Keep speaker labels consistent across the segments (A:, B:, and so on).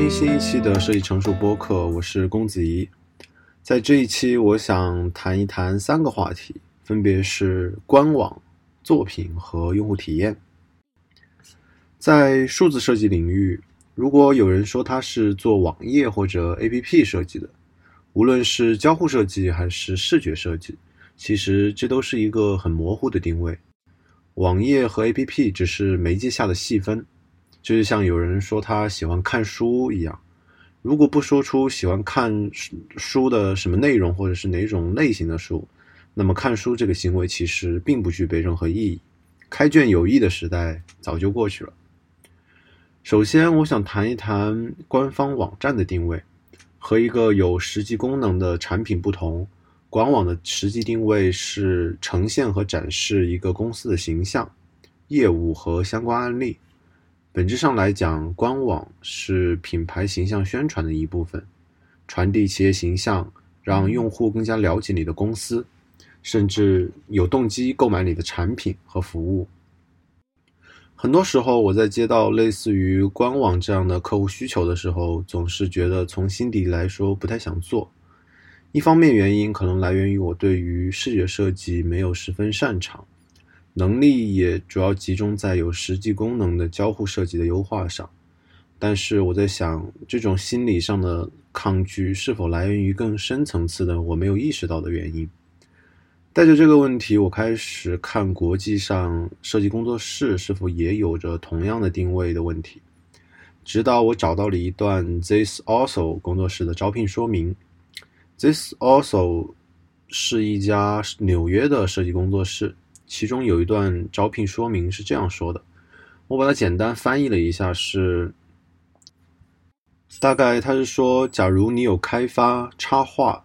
A: 听新一期的设计成熟播客，我是公子怡。在这一期，我想谈一谈三个话题，分别是官网、作品和用户体验。在数字设计领域，如果有人说他是做网页或者 APP 设计的，无论是交互设计还是视觉设计，其实这都是一个很模糊的定位。网页和 APP 只是媒介下的细分。就是像有人说他喜欢看书一样，如果不说出喜欢看书的什么内容或者是哪种类型的书，那么看书这个行为其实并不具备任何意义。开卷有益的时代早就过去了。首先，我想谈一谈官方网站的定位。和一个有实际功能的产品不同，官网的实际定位是呈现和展示一个公司的形象、业务和相关案例。本质上来讲，官网是品牌形象宣传的一部分，传递企业形象，让用户更加了解你的公司，甚至有动机购买你的产品和服务。很多时候，我在接到类似于官网这样的客户需求的时候，总是觉得从心底来说不太想做。一方面原因可能来源于我对于视觉设计没有十分擅长。能力也主要集中在有实际功能的交互设计的优化上，但是我在想，这种心理上的抗拒是否来源于更深层次的我没有意识到的原因？带着这个问题，我开始看国际上设计工作室是否也有着同样的定位的问题，直到我找到了一段 This Also 工作室的招聘说明。This Also 是一家纽约的设计工作室。其中有一段招聘说明是这样说的，我把它简单翻译了一下，是大概他是说，假如你有开发、插画、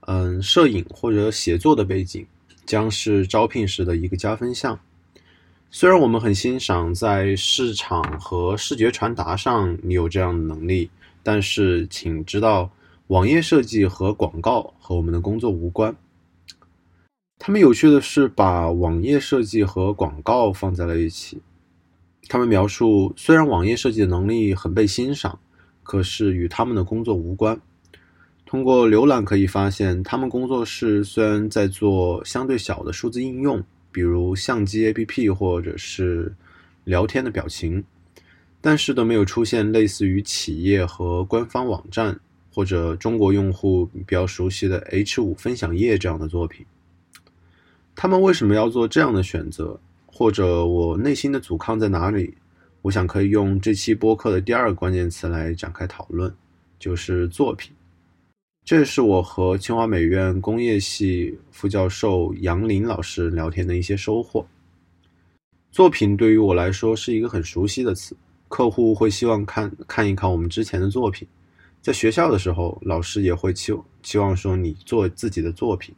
A: 嗯、摄影或者写作的背景，将是招聘时的一个加分项。虽然我们很欣赏在市场和视觉传达上你有这样的能力，但是请知道，网页设计和广告和我们的工作无关。他们有趣的是把网页设计和广告放在了一起。他们描述，虽然网页设计的能力很被欣赏，可是与他们的工作无关。通过浏览可以发现，他们工作室虽然在做相对小的数字应用，比如相机 APP 或者是聊天的表情，但是都没有出现类似于企业和官方网站或者中国用户比较熟悉的 H5 分享页这样的作品。他们为什么要做这样的选择？或者我内心的阻抗在哪里？我想可以用这期播客的第二个关键词来展开讨论，就是作品。这是我和清华美院工业系副教授杨林老师聊天的一些收获。作品对于我来说是一个很熟悉的词，客户会希望看看一看我们之前的作品。在学校的时候，老师也会期期望说你做自己的作品。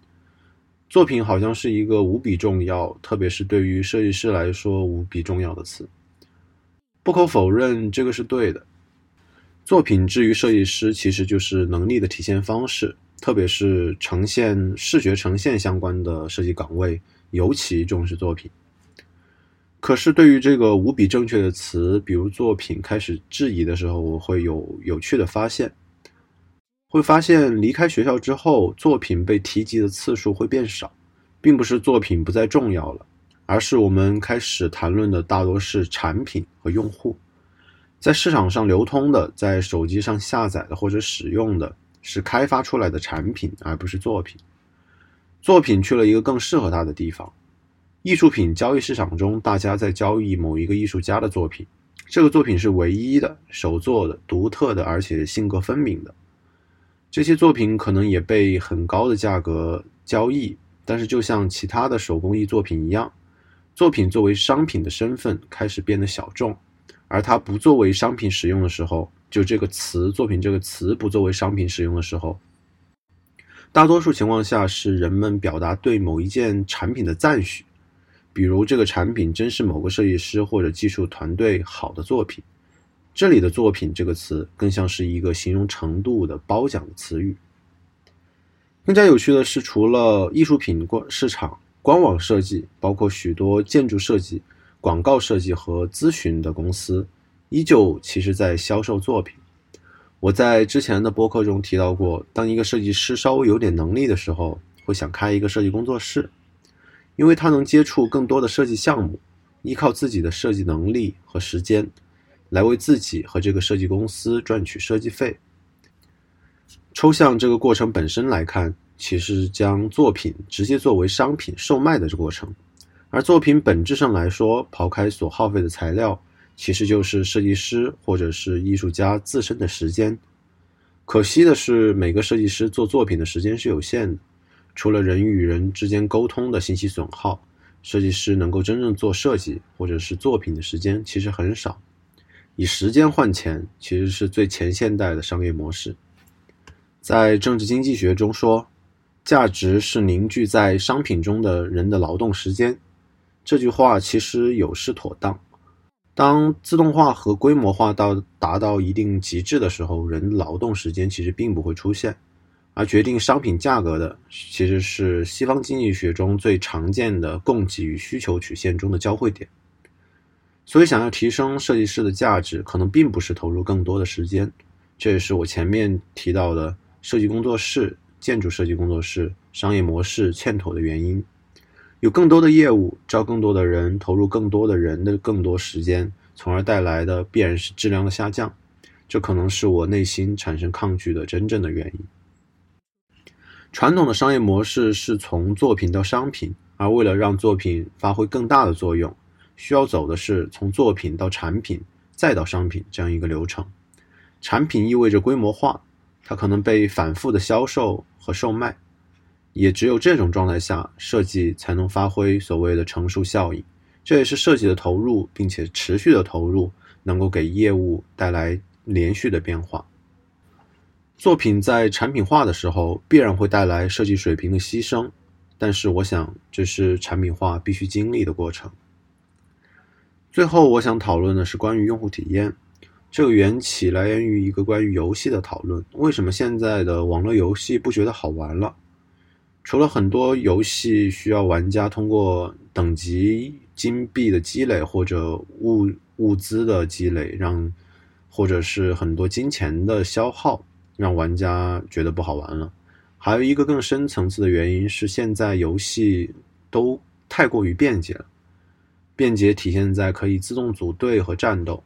A: 作品好像是一个无比重要，特别是对于设计师来说无比重要的词。不可否认，这个是对的。作品至于设计师，其实就是能力的体现方式，特别是呈现视觉呈现相关的设计岗位，尤其重视作品。可是，对于这个无比正确的词，比如作品，开始质疑的时候，我会有有趣的发现。会发现，离开学校之后，作品被提及的次数会变少，并不是作品不再重要了，而是我们开始谈论的大多是产品和用户，在市场上流通的，在手机上下载的或者使用的是开发出来的产品，而不是作品。作品去了一个更适合它的地方。艺术品交易市场中，大家在交易某一个艺术家的作品，这个作品是唯一的、手作的、独特的，而且性格分明的。这些作品可能也被很高的价格交易，但是就像其他的手工艺作品一样，作品作为商品的身份开始变得小众，而它不作为商品使用的时候，就这个词“作品”这个词不作为商品使用的时候，大多数情况下是人们表达对某一件产品的赞许，比如这个产品真是某个设计师或者技术团队好的作品。这里的作品这个词更像是一个形容程度的褒奖的词语。更加有趣的是，除了艺术品官市场、官网设计，包括许多建筑设计、广告设计和咨询的公司，依旧其实在销售作品。我在之前的播客中提到过，当一个设计师稍微有点能力的时候，会想开一个设计工作室，因为他能接触更多的设计项目，依靠自己的设计能力和时间，来为自己和这个设计公司赚取设计费。抽象这个过程本身来看，其实将作品直接作为商品售卖的这过程，而作品本质上来说，刨开所耗费的材料。其实就是设计师或者是艺术家自身的时间。可惜的是，每个设计师做作品的时间是有限的。除了人与人之间沟通的信息损耗，设计师能够真正做设计或者是作品的时间其实很少。以时间换钱，其实是最前现代的商业模式。在政治经济学中说，价值是凝聚在商品中的人的劳动时间。这句话其实有失妥当。当自动化和规模化到达到一定极致的时候，人劳动时间其实并不会出现，而决定商品价格的其实是西方经济学中最常见的供给与需求曲线中的交汇点。所以，想要提升设计师的价值，可能并不是投入更多的时间，这也是我前面提到的设计工作室、建筑设计工作室商业模式欠妥的原因。有更多的业务，招更多的人，投入更多的人的更多时间，从而带来的必然是质量的下降。这可能是我内心产生抗拒的真正的原因。传统的商业模式是从作品到商品，而为了让作品发挥更大的作用，需要走的是从作品到产品再到商品这样一个流程。产品意味着规模化，它可能被反复的销售和售卖。也只有这种状态下，设计才能发挥所谓的乘数效应。这也是设计的投入，并且持续的投入，能够给业务带来连续的变化。作品在产品化的时候，必然会带来设计水平的牺牲，但是我想，这是产品化必须经历的过程。最后，我想讨论的是关于用户体验。这个缘起来源于一个关于游戏的讨论：为什么现在的网络游戏不觉得好玩了？除了很多游戏需要玩家通过等级金币的积累或者物物资的积累，让或者是很多金钱的消耗，让玩家觉得不好玩了。还有一个更深层次的原因是，现在游戏都太过于便捷了。便捷体现在可以自动组队和战斗，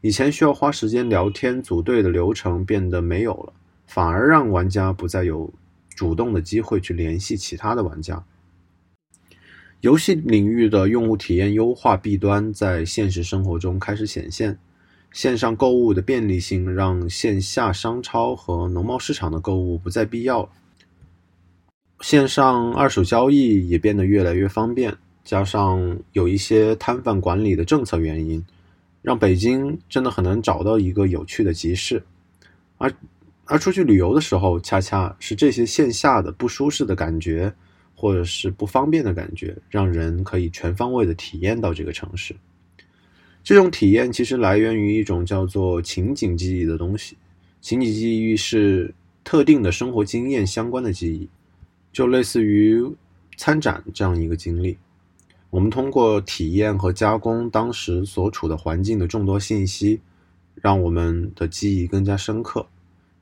A: 以前需要花时间聊天组队的流程变得没有了，反而让玩家不再有。主动的机会去联系其他的玩家。游戏领域的用户体验优化弊端在现实生活中开始显现。线上购物的便利性让线下商超和农贸市场的购物不再必要。线上二手交易也变得越来越方便，加上有一些摊贩管理的政策原因，让北京真的很难找到一个有趣的集市，而。而出去旅游的时候，恰恰是这些线下的不舒适的感觉，或者是不方便的感觉，让人可以全方位的体验到这个城市。这种体验其实来源于一种叫做情景记忆的东西。情景记忆是特定的生活经验相关的记忆，就类似于参展这样一个经历。我们通过体验和加工当时所处的环境的众多信息，让我们的记忆更加深刻。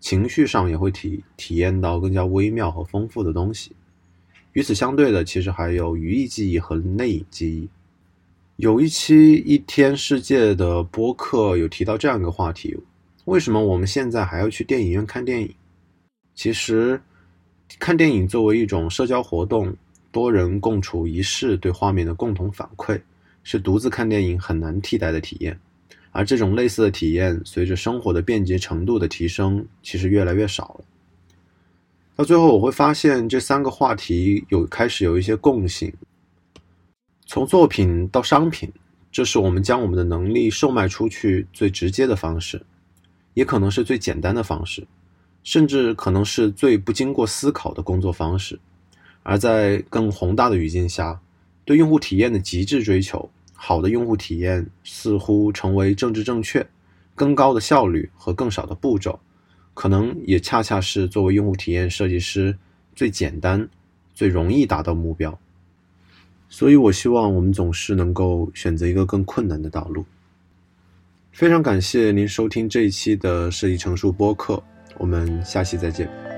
A: 情绪上也会体体验到更加微妙和丰富的东西。与此相对的，其实还有语义记忆和内隐记忆。有一期一天世界的播客有提到这样一个话题：为什么我们现在还要去电影院看电影？其实，看电影作为一种社交活动，多人共处一室，对画面的共同反馈，是独自看电影很难替代的体验。而这种类似的体验，随着生活的便捷程度的提升，其实越来越少了。到最后，我会发现这三个话题有开始有一些共性。从作品到商品，这是我们将我们的能力售卖出去最直接的方式，也可能是最简单的方式，甚至可能是最不经过思考的工作方式。而在更宏大的语境下，对用户体验的极致追求。好的用户体验似乎成为政治正确，更高的效率和更少的步骤，可能也恰恰是作为用户体验设计师最简单、最容易达到目标。所以我希望我们总是能够选择一个更困难的道路。非常感谢您收听这一期的设计成熟播客，我们下期再见。